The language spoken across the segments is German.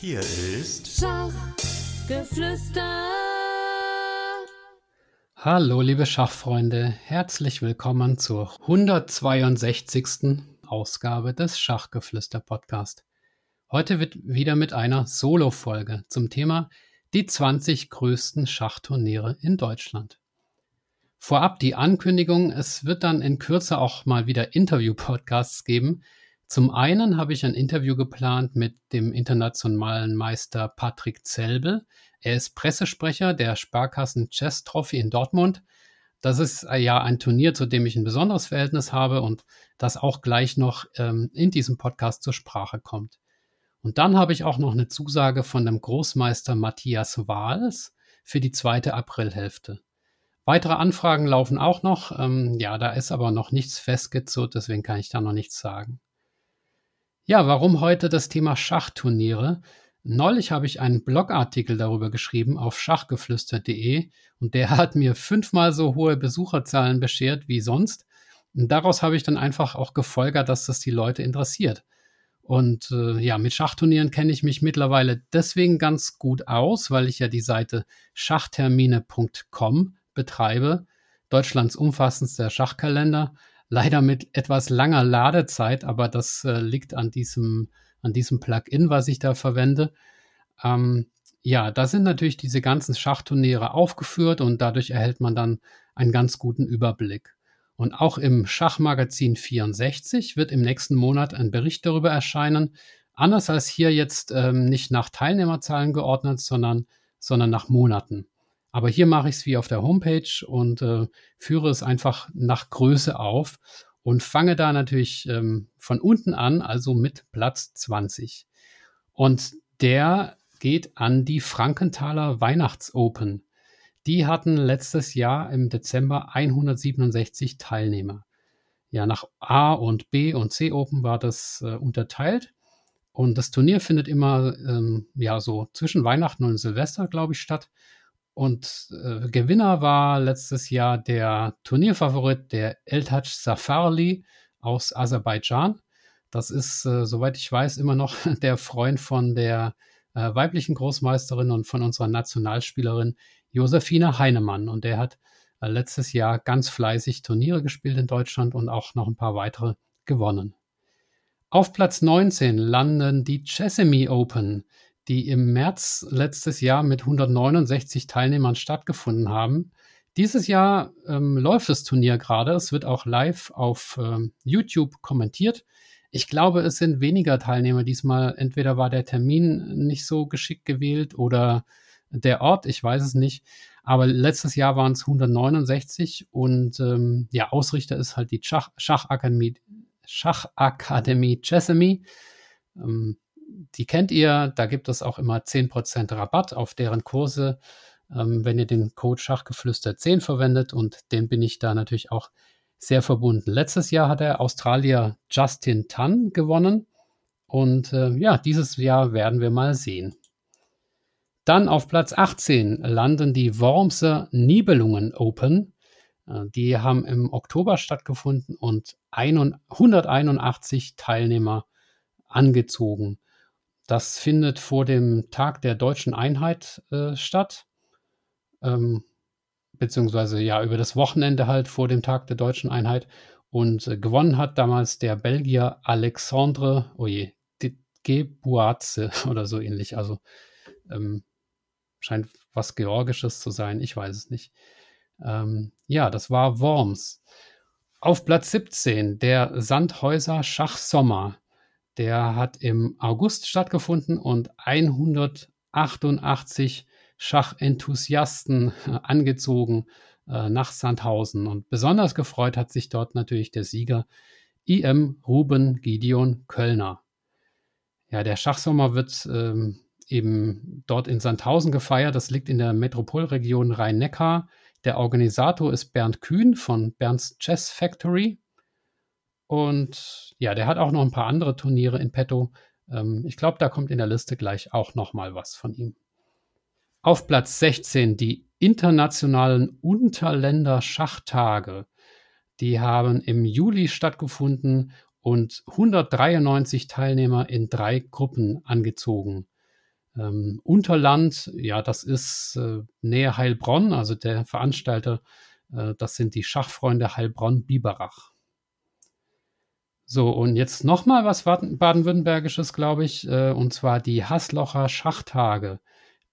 Hier ist Schachgeflüster. Hallo, liebe Schachfreunde, herzlich willkommen zur 162. Ausgabe des Schachgeflüster Podcast. Heute wird wieder mit einer Solo-Folge zum Thema die 20 größten Schachturniere in Deutschland. Vorab die Ankündigung, es wird dann in Kürze auch mal wieder Interview-Podcasts geben. Zum einen habe ich ein Interview geplant mit dem internationalen Meister Patrick Zelbel. Er ist Pressesprecher der Sparkassen Chess Trophy in Dortmund. Das ist ja ein Turnier, zu dem ich ein besonderes Verhältnis habe und das auch gleich noch ähm, in diesem Podcast zur Sprache kommt. Und dann habe ich auch noch eine Zusage von dem Großmeister Matthias Wahls für die zweite Aprilhälfte. Weitere Anfragen laufen auch noch. Ähm, ja, da ist aber noch nichts festgezurrt, deswegen kann ich da noch nichts sagen. Ja, warum heute das Thema Schachturniere? Neulich habe ich einen Blogartikel darüber geschrieben auf schachgeflüster.de und der hat mir fünfmal so hohe Besucherzahlen beschert wie sonst. Und daraus habe ich dann einfach auch gefolgert, dass das die Leute interessiert. Und äh, ja, mit Schachturnieren kenne ich mich mittlerweile deswegen ganz gut aus, weil ich ja die Seite schachtermine.com betreibe, Deutschlands umfassendster Schachkalender. Leider mit etwas langer Ladezeit, aber das äh, liegt an diesem, an diesem Plugin, was ich da verwende. Ähm, ja, da sind natürlich diese ganzen Schachturniere aufgeführt und dadurch erhält man dann einen ganz guten Überblick. Und auch im Schachmagazin 64 wird im nächsten Monat ein Bericht darüber erscheinen. Anders als hier jetzt ähm, nicht nach Teilnehmerzahlen geordnet, sondern, sondern nach Monaten. Aber hier mache ich es wie auf der Homepage und äh, führe es einfach nach Größe auf und fange da natürlich ähm, von unten an, also mit Platz 20. Und der geht an die Frankenthaler Weihnachtsopen. Die hatten letztes Jahr im Dezember 167 Teilnehmer. Ja, nach A und B und C Open war das äh, unterteilt. Und das Turnier findet immer ähm, ja so zwischen Weihnachten und Silvester, glaube ich, statt. Und äh, Gewinner war letztes Jahr der Turnierfavorit, der Eltaj Safarli aus Aserbaidschan. Das ist, äh, soweit ich weiß, immer noch der Freund von der äh, weiblichen Großmeisterin und von unserer Nationalspielerin Josefina Heinemann. Und der hat äh, letztes Jahr ganz fleißig Turniere gespielt in Deutschland und auch noch ein paar weitere gewonnen. Auf Platz 19 landen die Chessamy Open die im März letztes Jahr mit 169 Teilnehmern stattgefunden haben. Dieses Jahr ähm, läuft das Turnier gerade. Es wird auch live auf ähm, YouTube kommentiert. Ich glaube, es sind weniger Teilnehmer diesmal. Entweder war der Termin nicht so geschickt gewählt oder der Ort, ich weiß es nicht. Aber letztes Jahr waren es 169 und ähm, ja, Ausrichter ist halt die Schach Schachakademie, Schachakademie Chessamy. Ähm, die kennt ihr. Da gibt es auch immer 10% Rabatt auf deren Kurse, ähm, wenn ihr den Code Schachgeflüster 10 verwendet. Und den bin ich da natürlich auch sehr verbunden. Letztes Jahr hat der Australier Justin Tan gewonnen. Und äh, ja, dieses Jahr werden wir mal sehen. Dann auf Platz 18 landen die Wormser Nibelungen Open. Äh, die haben im Oktober stattgefunden und 181 Teilnehmer angezogen. Das findet vor dem Tag der deutschen Einheit äh, statt. Ähm, beziehungsweise ja über das Wochenende halt vor dem Tag der deutschen Einheit. Und äh, gewonnen hat damals der Belgier Alexandre, oje, oh Gebuatze oder so ähnlich. Also ähm, scheint was Georgisches zu sein, ich weiß es nicht. Ähm, ja, das war Worms. Auf Platz 17 der Sandhäuser Schachsommer. Der hat im August stattgefunden und 188 Schachenthusiasten äh, angezogen äh, nach Sandhausen. Und besonders gefreut hat sich dort natürlich der Sieger IM Ruben Gideon Kölner. Ja, der Schachsommer wird ähm, eben dort in Sandhausen gefeiert. Das liegt in der Metropolregion Rhein-Neckar. Der Organisator ist Bernd Kühn von Bernds Chess Factory. Und ja, der hat auch noch ein paar andere Turniere in petto. Ähm, ich glaube, da kommt in der Liste gleich auch noch mal was von ihm. Auf Platz 16 die internationalen Unterländer Schachtage. Die haben im Juli stattgefunden und 193 Teilnehmer in drei Gruppen angezogen. Ähm, Unterland, ja, das ist äh, nähe Heilbronn, also der Veranstalter, äh, das sind die Schachfreunde Heilbronn-Biberach. So, und jetzt nochmal was Baden-Württembergisches, glaube ich, äh, und zwar die Haslocher Schachtage,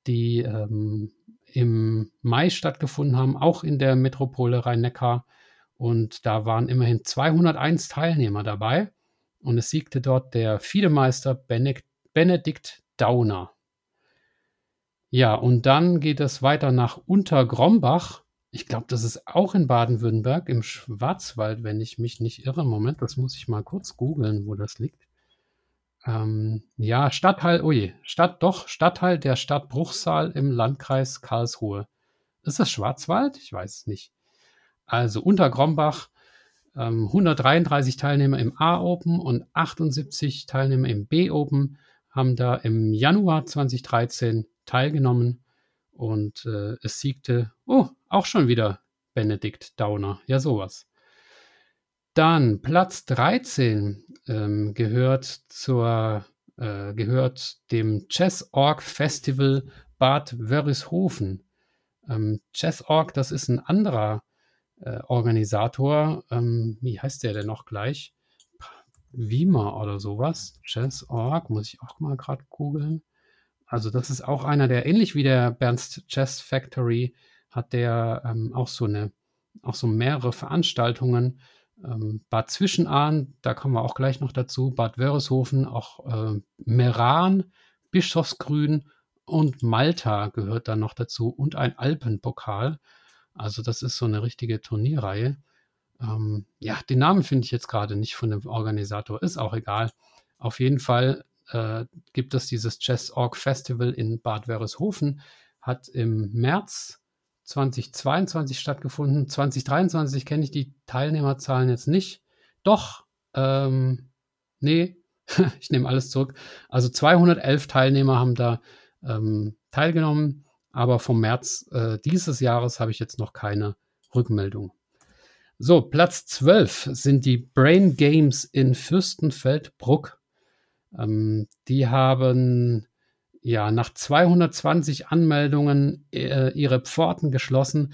die ähm, im Mai stattgefunden haben, auch in der Metropole Rhein-Neckar. Und da waren immerhin 201 Teilnehmer dabei. Und es siegte dort der Fiedemeister Benedikt Dauner. Ja, und dann geht es weiter nach Untergrombach. Ich glaube, das ist auch in Baden-Württemberg im Schwarzwald, wenn ich mich nicht irre. Moment, das muss ich mal kurz googeln, wo das liegt. Ähm, ja, Stadtteil, oh Stadt, doch, Stadtteil der Stadt Bruchsal im Landkreis Karlsruhe. Ist das Schwarzwald? Ich weiß es nicht. Also Untergrombach, ähm, 133 Teilnehmer im A-Open und 78 Teilnehmer im B-Open haben da im Januar 2013 teilgenommen und äh, es siegte, oh, auch schon wieder Benedikt Dauner. Ja, sowas. Dann Platz 13 ähm, gehört zur äh, gehört dem Chess Org Festival Bad Wörishofen. Ähm, Chess Org, das ist ein anderer äh, Organisator. Ähm, wie heißt der denn noch gleich? Wiemer oder sowas. Chess Org, muss ich auch mal gerade googeln. Also das ist auch einer, der ähnlich wie der Bernst Chess Factory hat der ähm, auch so eine, auch so mehrere Veranstaltungen. Ähm, Bad Zwischenahn, da kommen wir auch gleich noch dazu, Bad Wörishofen, auch äh, Meran, Bischofsgrün und Malta gehört dann noch dazu und ein Alpenpokal. Also das ist so eine richtige Turnierreihe. Ähm, ja, den Namen finde ich jetzt gerade nicht von dem Organisator, ist auch egal. Auf jeden Fall äh, gibt es dieses Chess Org Festival in Bad Wörishofen, hat im März 2022 stattgefunden. 2023 kenne ich die Teilnehmerzahlen jetzt nicht. Doch, ähm, nee, ich nehme alles zurück. Also 211 Teilnehmer haben da ähm, teilgenommen, aber vom März äh, dieses Jahres habe ich jetzt noch keine Rückmeldung. So, Platz 12 sind die Brain Games in Fürstenfeldbruck. Ähm, die haben ja nach 220 Anmeldungen äh, ihre Pforten geschlossen.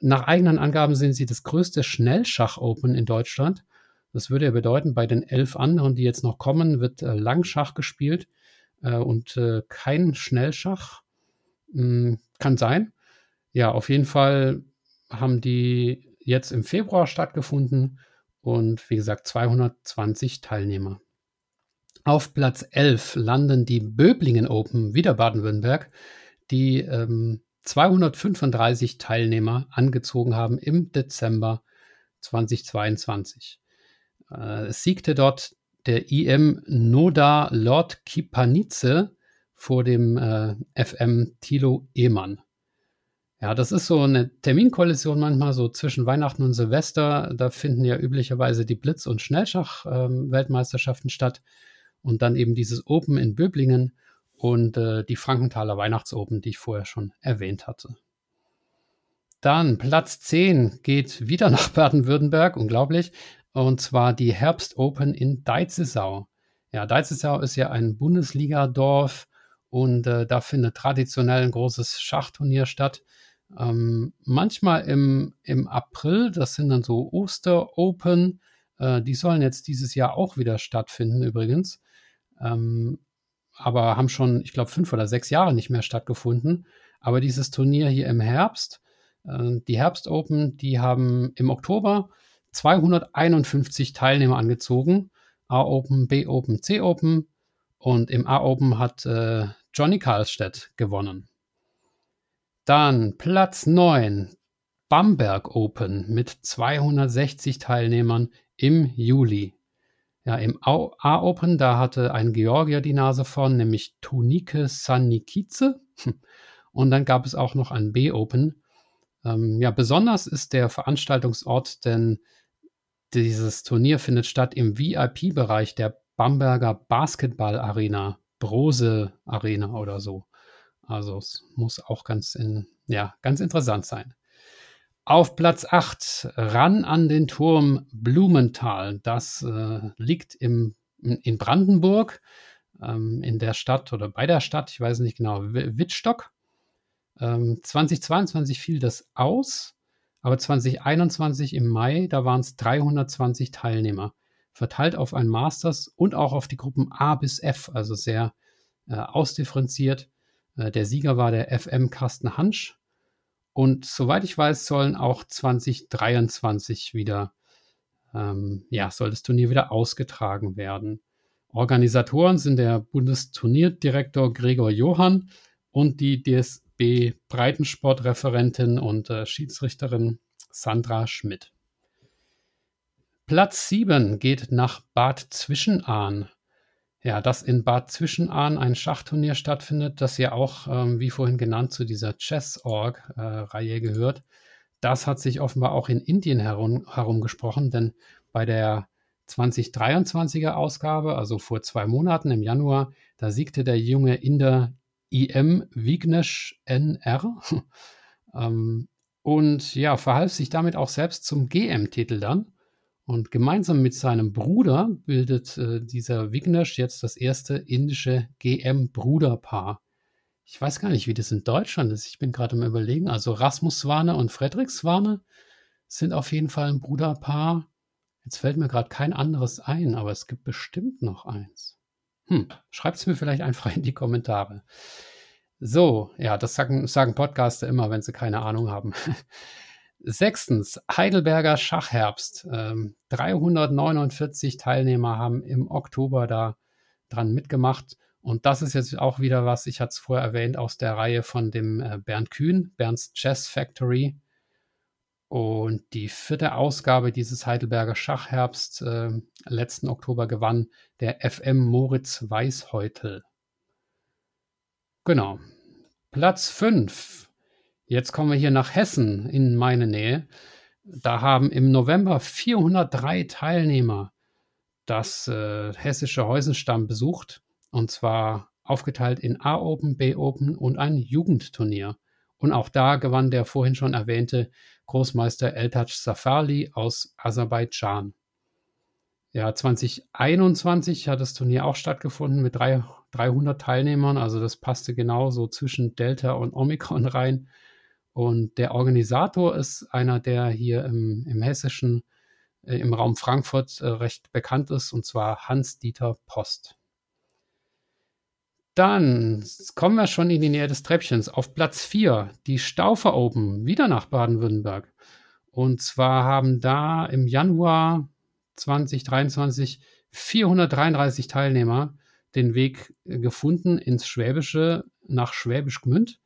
Nach eigenen Angaben sind sie das größte Schnellschach-Open in Deutschland. Das würde ja bedeuten, bei den elf anderen, die jetzt noch kommen, wird äh, Langschach gespielt äh, und äh, kein Schnellschach. Hm, kann sein. Ja, auf jeden Fall haben die jetzt im Februar stattgefunden und wie gesagt 220 Teilnehmer. Auf Platz 11 landen die Böblingen Open, wieder Baden-Württemberg, die ähm, 235 Teilnehmer angezogen haben im Dezember 2022. Äh, es siegte dort der IM Noda Lord Kipanice vor dem äh, FM Thilo Ehmann. Ja, das ist so eine Terminkollision manchmal so zwischen Weihnachten und Silvester. Da finden ja üblicherweise die Blitz- und Schnellschach-Weltmeisterschaften ähm, statt und dann eben dieses Open in Böblingen und äh, die Frankenthaler Weihnachtsopen, die ich vorher schon erwähnt hatte. Dann Platz 10 geht wieder nach Baden-Württemberg, unglaublich, und zwar die Herbst Open in Deizesau. Ja, Deizesau ist ja ein Bundesliga-Dorf und äh, da findet traditionell ein großes Schachturnier statt. Ähm, manchmal im, im April, das sind dann so Oster-Open, äh, die sollen jetzt dieses Jahr auch wieder stattfinden übrigens ähm, aber haben schon, ich glaube, fünf oder sechs Jahre nicht mehr stattgefunden. Aber dieses Turnier hier im Herbst, äh, die Herbst Open, die haben im Oktober 251 Teilnehmer angezogen. A Open, B Open, C Open. Und im A Open hat äh, Johnny Karlstedt gewonnen. Dann Platz 9, Bamberg Open mit 260 Teilnehmern im Juli. Ja, im A-Open, da hatte ein Georgier die Nase vorn, nämlich Tunike Sanikize. Und dann gab es auch noch ein B-Open. Ähm, ja, besonders ist der Veranstaltungsort, denn dieses Turnier findet statt im VIP-Bereich der Bamberger Basketball Arena, Brose Arena oder so. Also es muss auch ganz, in, ja, ganz interessant sein. Auf Platz 8, ran an den Turm Blumenthal. Das äh, liegt im, in Brandenburg. ähm, in der Stadt oder bei der Stadt, ich weiß nicht genau, Wittstock. Ähm, 2022 fiel das aus, aber 2021 im Mai, da waren es 320 Teilnehmer, verteilt auf ein Masters und auch auf die Gruppen A bis F, also sehr äh, ausdifferenziert. Äh, der Sieger war der FM Carsten Hansch. Und soweit ich weiß, sollen auch 2023 wieder, ähm, ja, soll das Turnier wieder ausgetragen werden. Organisatoren sind der Bundesturnierdirektor Gregor Johann und die DSB Breitensportreferentin und äh, Schiedsrichterin Sandra Schmidt. Platz 7 geht nach Bad Zwischenahn. Ja, dass in Bad Zwischenahn ein Schachturnier stattfindet, das ja auch, ähm, wie vorhin genannt, zu dieser Chess.org-Reihe äh, gehört. Das hat sich offenbar auch in Indien herum, herumgesprochen, denn bei der 2023er Ausgabe, also vor zwei Monaten im Januar, da siegte der junge Inder IM Vignesh NR ähm, und ja, verhalf sich damit auch selbst zum GM-Titel dann. Und gemeinsam mit seinem Bruder bildet äh, dieser Vignesh jetzt das erste indische GM-Bruderpaar. Ich weiß gar nicht, wie das in Deutschland ist. Ich bin gerade im Überlegen. Also Rasmus Swane und Frederik Swane sind auf jeden Fall ein Bruderpaar. Jetzt fällt mir gerade kein anderes ein, aber es gibt bestimmt noch eins. Hm, schreibt es mir vielleicht einfach in die Kommentare. So, ja, das sagen, sagen Podcaster immer, wenn sie keine Ahnung haben. Sechstens, Heidelberger Schachherbst. Ähm, 349 Teilnehmer haben im Oktober da dran mitgemacht. Und das ist jetzt auch wieder was, ich hatte es vorher erwähnt, aus der Reihe von dem äh, Bernd Kühn, Bernds Chess Factory. Und die vierte Ausgabe dieses Heidelberger Schachherbst äh, letzten Oktober gewann der FM Moritz Weißheutel. Genau. Platz 5 Jetzt kommen wir hier nach Hessen in meine Nähe. Da haben im November 403 Teilnehmer das äh, hessische Häusenstamm besucht. Und zwar aufgeteilt in A-Open, B-Open und ein Jugendturnier. Und auch da gewann der vorhin schon erwähnte Großmeister Eltaj Safali aus Aserbaidschan. Ja, 2021 hat das Turnier auch stattgefunden mit drei, 300 Teilnehmern. Also das passte genau so zwischen Delta und Omikron rein. Und der Organisator ist einer, der hier im, im Hessischen, äh, im Raum Frankfurt äh, recht bekannt ist, und zwar Hans-Dieter Post. Dann kommen wir schon in die Nähe des Treppchens. Auf Platz 4 die Staufer Open, wieder nach Baden-Württemberg. Und zwar haben da im Januar 2023 433 Teilnehmer den Weg äh, gefunden ins Schwäbische nach Schwäbisch Gmünd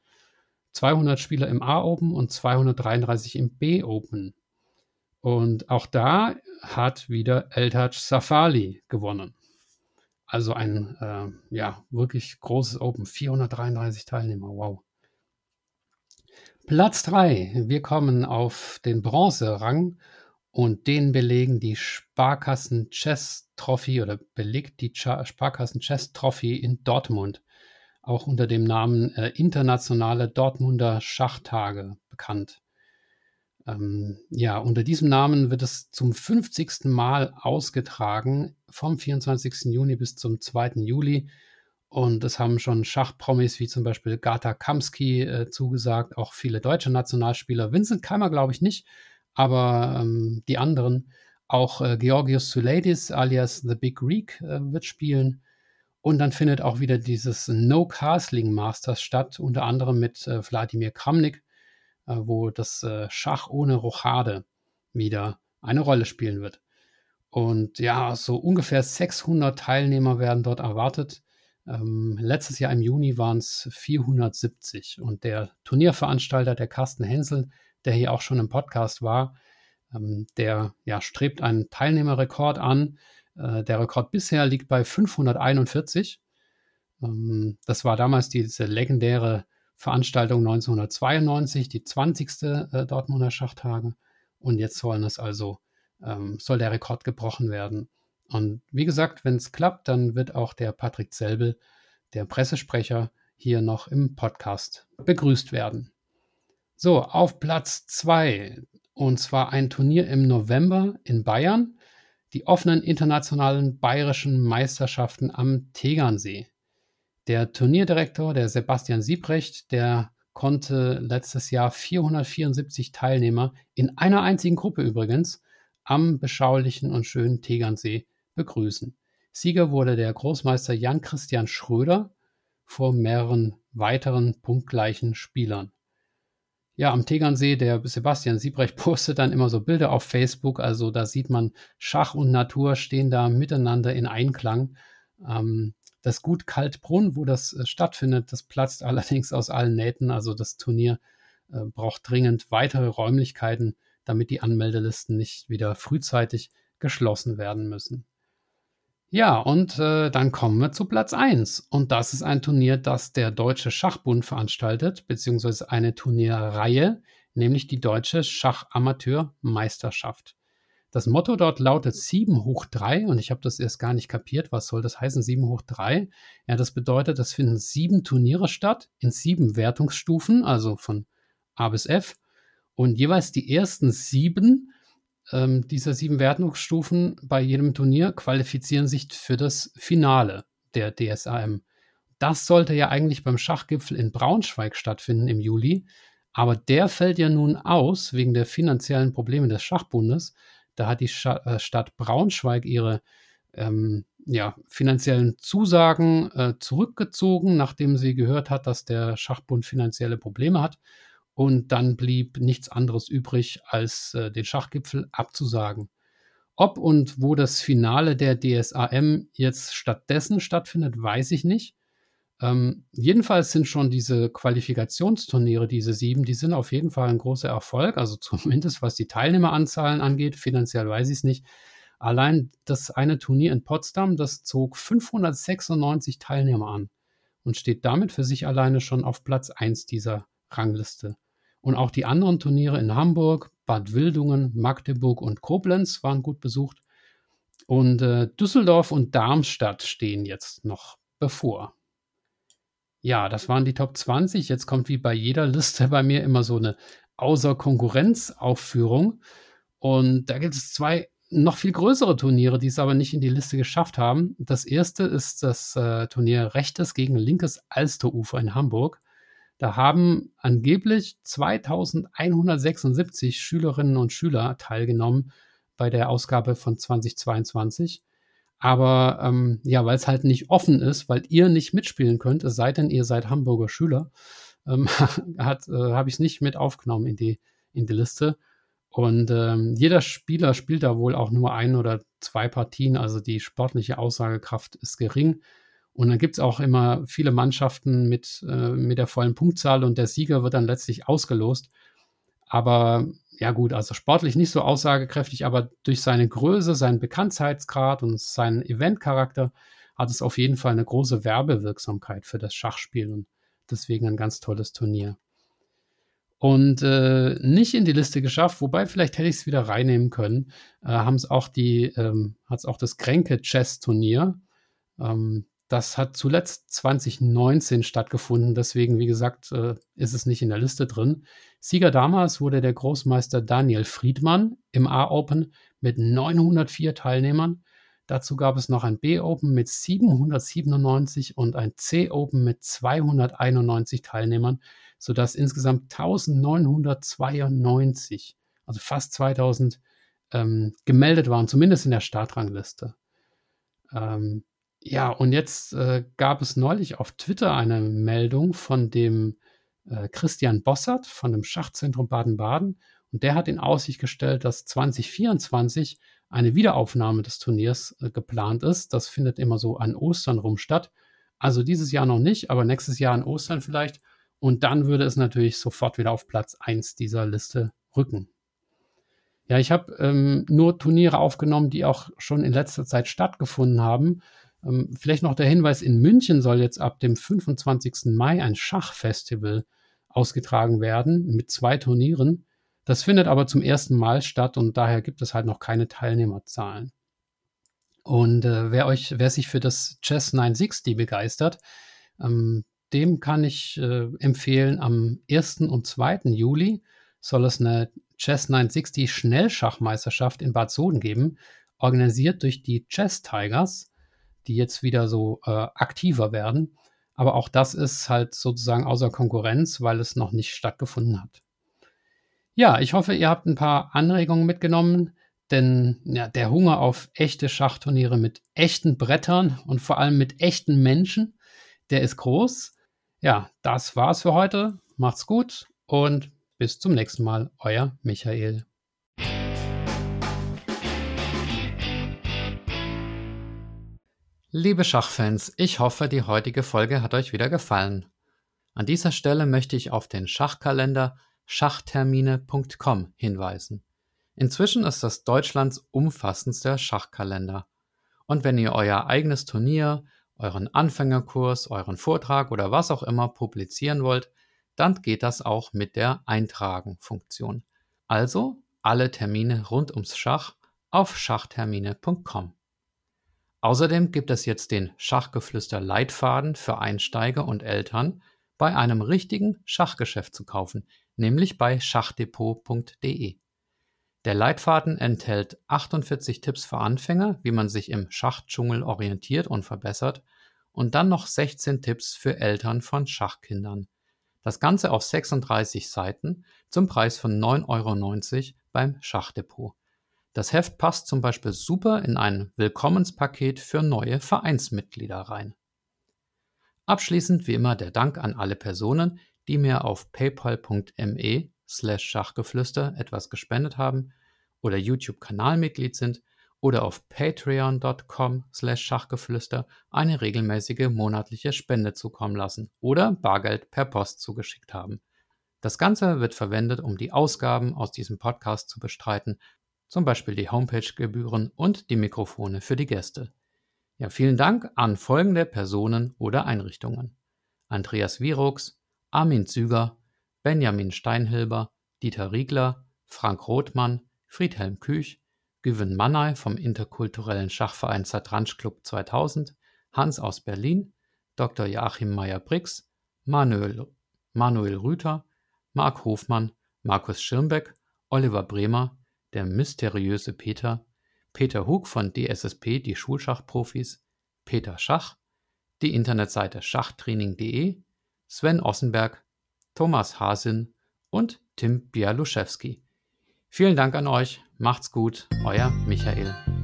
200 Spieler im A-Open und 233 im B-Open. Und auch da hat wieder Eltaj Safali gewonnen. Also ein äh, ja, wirklich großes Open. 433 Teilnehmer. Wow. Platz 3. Wir kommen auf den Bronzerang und den belegen die Sparkassen Chess Trophy oder belegt die Sparkassen Chess Trophy in Dortmund auch unter dem Namen äh, Internationale Dortmunder Schachtage bekannt. Ähm, ja, unter diesem Namen wird es zum 50. Mal ausgetragen, vom 24. Juni bis zum 2. Juli. Und es haben schon Schachpromis wie zum Beispiel Gata Kamsky äh, zugesagt, auch viele deutsche Nationalspieler. Vincent Keimer glaube ich nicht, aber ähm, die anderen. Auch äh, Georgios Souleidis alias The Big Greek äh, wird spielen. Und dann findet auch wieder dieses No Castling Masters statt, unter anderem mit äh, Wladimir Kramnik, äh, wo das äh, Schach ohne Rochade wieder eine Rolle spielen wird. Und ja, so ungefähr 600 Teilnehmer werden dort erwartet. Ähm, letztes Jahr im Juni waren es 470. Und der Turnierveranstalter, der Carsten Hensel, der hier auch schon im Podcast war, ähm, der ja, strebt einen Teilnehmerrekord an. Äh, der Rekord bisher liegt bei 541. Ähm, das war damals diese legendäre Veranstaltung 1992, die 20. Äh, Dortmunder Schachtage. Und jetzt sollen es also, ähm, soll der Rekord gebrochen werden. Und wie gesagt, wenn es klappt, dann wird auch der Patrick Selbel, der Pressesprecher, hier noch im Podcast begrüßt werden. So, auf Platz 2. Und zwar ein Turnier im November in Bayern die offenen internationalen bayerischen Meisterschaften am Tegernsee. Der Turnierdirektor, der Sebastian Siebrecht, der konnte letztes Jahr 474 Teilnehmer in einer einzigen Gruppe übrigens am beschaulichen und schönen Tegernsee begrüßen. Sieger wurde der Großmeister Jan Christian Schröder vor mehreren weiteren punktgleichen Spielern. Ja, am Tegernsee, der Sebastian Siebrecht postet dann immer so Bilder auf Facebook. Also da sieht man, Schach und Natur stehen da miteinander in Einklang. Ähm, das Gut Kaltbrunn, wo das äh, stattfindet, das platzt allerdings aus allen Nähten. Also das Turnier äh, braucht dringend weitere Räumlichkeiten, damit die Anmeldelisten nicht wieder frühzeitig geschlossen werden müssen. Ja, und äh, dann kommen wir zu Platz 1. Und das ist ein Turnier, das der Deutsche Schachbund veranstaltet, beziehungsweise eine Turnierreihe, nämlich die Deutsche Schachamateurmeisterschaft. Das Motto dort lautet 7 hoch 3 und ich habe das erst gar nicht kapiert. Was soll das heißen, 7 hoch 3? Ja, das bedeutet, es finden sieben Turniere statt in sieben Wertungsstufen, also von A bis F. Und jeweils die ersten sieben ähm, dieser sieben Wertungsstufen bei jedem Turnier qualifizieren sich für das Finale der DSAM. Das sollte ja eigentlich beim Schachgipfel in Braunschweig stattfinden im Juli, aber der fällt ja nun aus wegen der finanziellen Probleme des Schachbundes. Da hat die äh, Stadt Braunschweig ihre ähm, ja, finanziellen Zusagen äh, zurückgezogen, nachdem sie gehört hat, dass der Schachbund finanzielle Probleme hat. Und dann blieb nichts anderes übrig, als äh, den Schachgipfel abzusagen. Ob und wo das Finale der DSAM jetzt stattdessen stattfindet, weiß ich nicht. Ähm, jedenfalls sind schon diese Qualifikationsturniere, diese sieben, die sind auf jeden Fall ein großer Erfolg. Also zumindest was die Teilnehmeranzahlen angeht. Finanziell weiß ich es nicht. Allein das eine Turnier in Potsdam, das zog 596 Teilnehmer an und steht damit für sich alleine schon auf Platz 1 dieser Rangliste. Und auch die anderen Turniere in Hamburg, Bad Wildungen, Magdeburg und Koblenz waren gut besucht. Und äh, Düsseldorf und Darmstadt stehen jetzt noch bevor. Ja, das waren die Top 20. Jetzt kommt wie bei jeder Liste bei mir immer so eine Außer Konkurrenz-Aufführung. Und da gibt es zwei noch viel größere Turniere, die es aber nicht in die Liste geschafft haben. Das erste ist das äh, Turnier Rechtes gegen linkes Alsterufer in Hamburg. Da haben angeblich 2176 Schülerinnen und Schüler teilgenommen bei der Ausgabe von 2022. Aber ähm, ja, weil es halt nicht offen ist, weil ihr nicht mitspielen könnt, es sei denn, ihr seid Hamburger Schüler, ähm, äh, habe ich es nicht mit aufgenommen in die, in die Liste. Und ähm, jeder Spieler spielt da wohl auch nur ein oder zwei Partien, also die sportliche Aussagekraft ist gering. Und dann gibt es auch immer viele Mannschaften mit, äh, mit der vollen Punktzahl und der Sieger wird dann letztlich ausgelost. Aber ja gut, also sportlich nicht so aussagekräftig, aber durch seine Größe, seinen Bekanntheitsgrad und seinen Eventcharakter hat es auf jeden Fall eine große Werbewirksamkeit für das Schachspiel und deswegen ein ganz tolles Turnier. Und äh, nicht in die Liste geschafft, wobei vielleicht hätte ich es wieder reinnehmen können, äh, haben es auch die, ähm, hat es auch das Kränke Chess Turnier. Ähm, das hat zuletzt 2019 stattgefunden, deswegen, wie gesagt, äh, ist es nicht in der Liste drin. Sieger damals wurde der Großmeister Daniel Friedmann im A-Open mit 904 Teilnehmern. Dazu gab es noch ein B-Open mit 797 und ein C-Open mit 291 Teilnehmern, sodass insgesamt 1992, also fast 2000, ähm, gemeldet waren, zumindest in der Startrangliste. Ähm, ja, und jetzt äh, gab es neulich auf Twitter eine Meldung von dem äh, Christian Bossert von dem Schachzentrum Baden-Baden. Und der hat in Aussicht gestellt, dass 2024 eine Wiederaufnahme des Turniers äh, geplant ist. Das findet immer so an Ostern rum statt. Also dieses Jahr noch nicht, aber nächstes Jahr an Ostern vielleicht. Und dann würde es natürlich sofort wieder auf Platz 1 dieser Liste rücken. Ja, ich habe ähm, nur Turniere aufgenommen, die auch schon in letzter Zeit stattgefunden haben. Ähm, vielleicht noch der Hinweis, in München soll jetzt ab dem 25. Mai ein Schachfestival ausgetragen werden mit zwei Turnieren. Das findet aber zum ersten Mal statt und daher gibt es halt noch keine Teilnehmerzahlen. Und äh, wer euch, wer sich für das Chess 960 begeistert, ähm, dem kann ich äh, empfehlen, am 1. und 2. Juli soll es eine Chess 960 Schnellschachmeisterschaft in Bad Soden geben. organisiert durch die Chess Tigers, die jetzt wieder so äh, aktiver werden. Aber auch das ist halt sozusagen außer Konkurrenz, weil es noch nicht stattgefunden hat. Ja, ich hoffe, ihr habt ein paar Anregungen mitgenommen, denn ja, der Hunger auf echte Schachturniere mit echten Brettern und vor allem mit echten Menschen, der ist groß. Ja, das war's für heute. Macht's gut und bis zum nächsten Mal. Euer Michael. Liebe Schachfans, ich hoffe, die heutige Folge hat euch wieder gefallen. An dieser Stelle möchte ich auf den Schachkalender schachtermine.com hinweisen. Inzwischen ist das Deutschlands umfassendster Schachkalender. Und wenn ihr euer eigenes Turnier, euren Anfängerkurs, euren Vortrag oder was auch immer publizieren wollt, dann geht das auch mit der Eintragen-Funktion. Also alle Termine rund ums Schach auf schachtermine.com. Außerdem gibt es jetzt den Schachgeflüster Leitfaden für Einsteiger und Eltern bei einem richtigen Schachgeschäft zu kaufen, nämlich bei schachdepot.de. Der Leitfaden enthält 48 Tipps für Anfänger, wie man sich im Schachdschungel orientiert und verbessert, und dann noch 16 Tipps für Eltern von Schachkindern. Das Ganze auf 36 Seiten zum Preis von 9,90 Euro beim Schachdepot. Das Heft passt zum Beispiel super in ein Willkommenspaket für neue Vereinsmitglieder rein. Abschließend wie immer der Dank an alle Personen, die mir auf paypal.me slash Schachgeflüster etwas gespendet haben oder YouTube-Kanalmitglied sind oder auf patreon.com slash Schachgeflüster eine regelmäßige monatliche Spende zukommen lassen oder Bargeld per Post zugeschickt haben. Das Ganze wird verwendet, um die Ausgaben aus diesem Podcast zu bestreiten, zum Beispiel die Homepage-Gebühren und die Mikrofone für die Gäste. Ja, vielen Dank an folgende Personen oder Einrichtungen. Andreas Virux, Armin Züger, Benjamin Steinhilber, Dieter Riegler, Frank Rothmann, Friedhelm Küch, Güven Mannay vom interkulturellen Schachverein Zatransch Club 2000, Hans aus Berlin, Dr. Joachim Meyer-Brix, Manuel, Manuel Rüther, Marc Hofmann, Markus Schirmbeck, Oliver Bremer, der mysteriöse Peter, Peter Hug von DSSP, die Schulschachprofis, Peter Schach, die Internetseite schachtraining.de, Sven Ossenberg, Thomas Hasin und Tim Bialuszewski. Vielen Dank an euch, macht's gut, euer Michael.